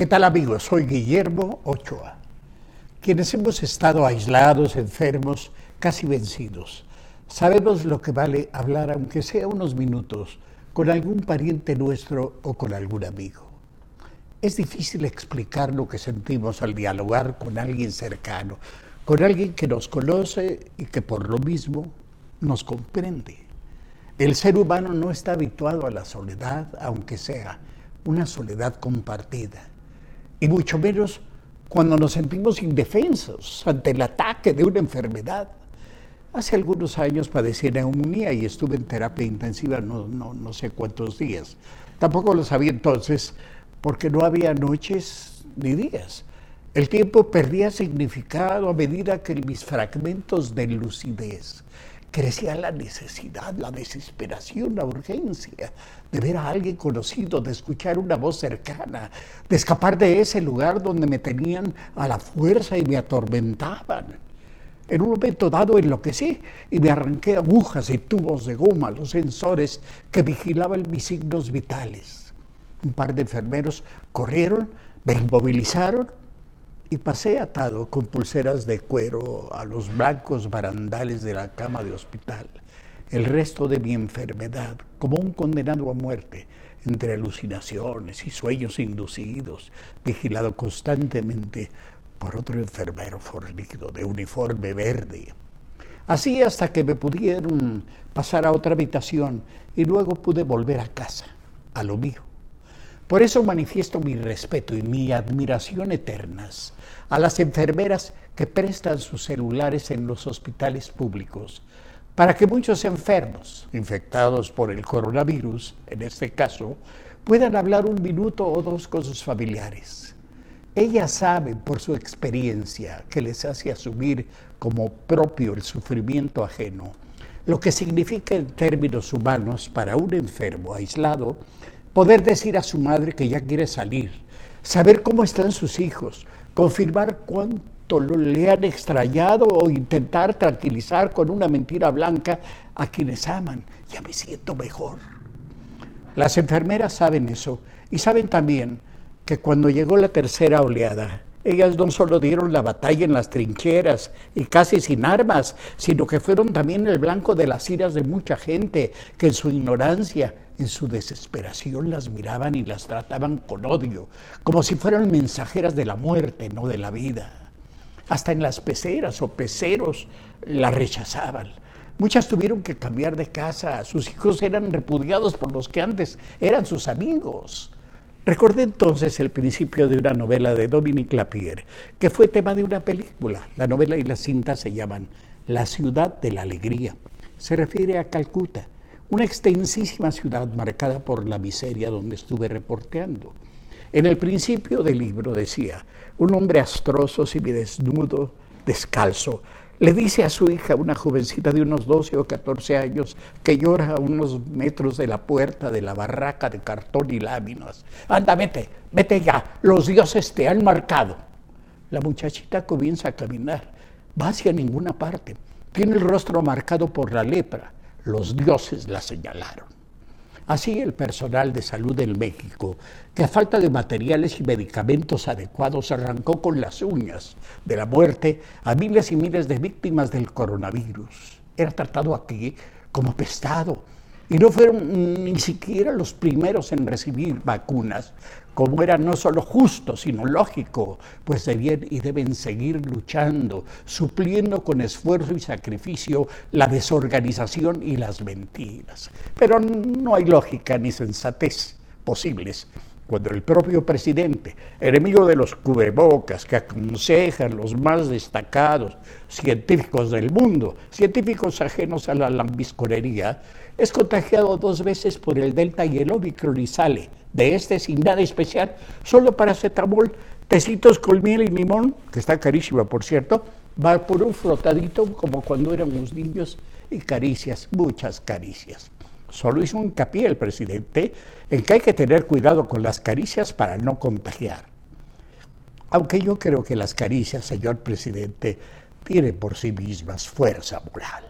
¿Qué tal amigos? Soy Guillermo Ochoa. Quienes hemos estado aislados, enfermos, casi vencidos, sabemos lo que vale hablar, aunque sea unos minutos, con algún pariente nuestro o con algún amigo. Es difícil explicar lo que sentimos al dialogar con alguien cercano, con alguien que nos conoce y que por lo mismo nos comprende. El ser humano no está habituado a la soledad, aunque sea una soledad compartida y mucho menos cuando nos sentimos indefensos ante el ataque de una enfermedad. Hace algunos años padecí neumonía y estuve en terapia intensiva no, no, no sé cuántos días. Tampoco lo sabía entonces porque no había noches ni días. El tiempo perdía significado a medida que mis fragmentos de lucidez crecía la necesidad, la desesperación, la urgencia de ver a alguien conocido, de escuchar una voz cercana, de escapar de ese lugar donde me tenían a la fuerza y me atormentaban. En un momento dado enloquecí y me arranqué agujas y tubos de goma, los sensores que vigilaban mis signos vitales. Un par de enfermeros corrieron, me inmovilizaron y pasé atado con pulseras de cuero a los blancos barandales de la cama de hospital el resto de mi enfermedad como un condenado a muerte entre alucinaciones y sueños inducidos, vigilado constantemente por otro enfermero fornido de uniforme verde. Así hasta que me pudieron pasar a otra habitación y luego pude volver a casa, a lo mío. Por eso manifiesto mi respeto y mi admiración eternas a las enfermeras que prestan sus celulares en los hospitales públicos para que muchos enfermos infectados por el coronavirus, en este caso, puedan hablar un minuto o dos con sus familiares. Ellas saben por su experiencia que les hace asumir como propio el sufrimiento ajeno, lo que significa en términos humanos para un enfermo aislado poder decir a su madre que ya quiere salir, saber cómo están sus hijos, confirmar cuánto le han extrañado o intentar tranquilizar con una mentira blanca a quienes aman. Ya me siento mejor. Las enfermeras saben eso y saben también que cuando llegó la tercera oleada, ellas no solo dieron la batalla en las trincheras y casi sin armas, sino que fueron también el blanco de las iras de mucha gente que en su ignorancia, en su desesperación las miraban y las trataban con odio, como si fueran mensajeras de la muerte, no de la vida. Hasta en las peceras o peceros las rechazaban. Muchas tuvieron que cambiar de casa, sus hijos eran repudiados por los que antes eran sus amigos. Recordé entonces el principio de una novela de Dominique Lapierre, que fue tema de una película. La novela y la cinta se llaman La ciudad de la alegría. Se refiere a Calcuta, una extensísima ciudad marcada por la miseria donde estuve reporteando. En el principio del libro decía, un hombre astroso, desnudo, descalzo, le dice a su hija, una jovencita de unos 12 o 14 años, que llora a unos metros de la puerta de la barraca de cartón y láminas. Anda, vete, vete ya, los dioses te han marcado. La muchachita comienza a caminar, va hacia ninguna parte, tiene el rostro marcado por la lepra. Los dioses la señalaron. Así el personal de salud en México, que a falta de materiales y medicamentos adecuados arrancó con las uñas de la muerte a miles y miles de víctimas del coronavirus. Era tratado aquí como pestado y no fueron ni siquiera los primeros en recibir vacunas, como era no solo justo, sino lógico, pues debían y deben seguir luchando, supliendo con esfuerzo y sacrificio la desorganización y las mentiras. Pero no hay lógica ni sensatez posibles cuando el propio presidente, enemigo de los cubrebocas, que aconsejan los más destacados científicos del mundo, científicos ajenos a la lambisconería, es contagiado dos veces por el Delta y el Omicron y sale de este sin nada especial, solo paracetamol, tecitos con miel y limón, que está carísima por cierto, va por un flotadito como cuando éramos niños y caricias, muchas caricias. Solo hizo hincapié el presidente en que hay que tener cuidado con las caricias para no contagiar. Aunque yo creo que las caricias, señor presidente, tienen por sí mismas fuerza moral.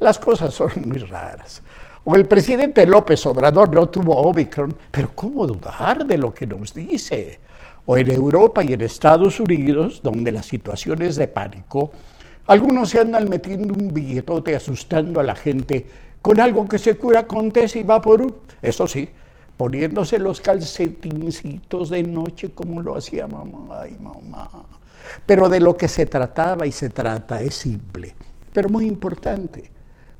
Las cosas son muy raras. O el presidente López Obrador no tuvo Omicron, pero ¿cómo dudar de lo que nos dice? O en Europa y en Estados Unidos, donde la situación es de pánico, algunos se andan metiendo un billetote asustando a la gente con algo que se cura con test y vaporú. Eso sí, poniéndose los calcetincitos de noche como lo hacía mamá. Ay, mamá. Pero de lo que se trataba y se trata es simple, pero muy importante.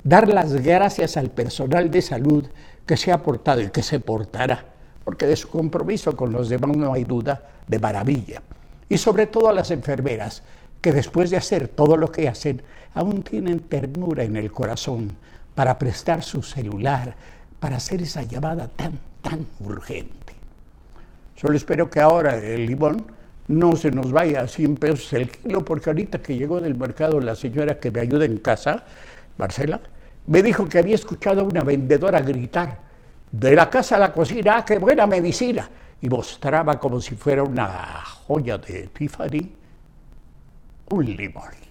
Dar las gracias al personal de salud que se ha portado y que se portará, porque de su compromiso con los demás no hay duda, de maravilla. Y sobre todo a las enfermeras, que después de hacer todo lo que hacen, aún tienen ternura en el corazón para prestar su celular, para hacer esa llamada tan, tan urgente. Solo espero que ahora el limón no se nos vaya a 100 pesos el kilo, porque ahorita que llegó del mercado la señora que me ayuda en casa, Marcela, me dijo que había escuchado a una vendedora gritar, de la casa a la cocina, ¡ah, qué buena medicina! Y mostraba como si fuera una joya de Tiffany un limón.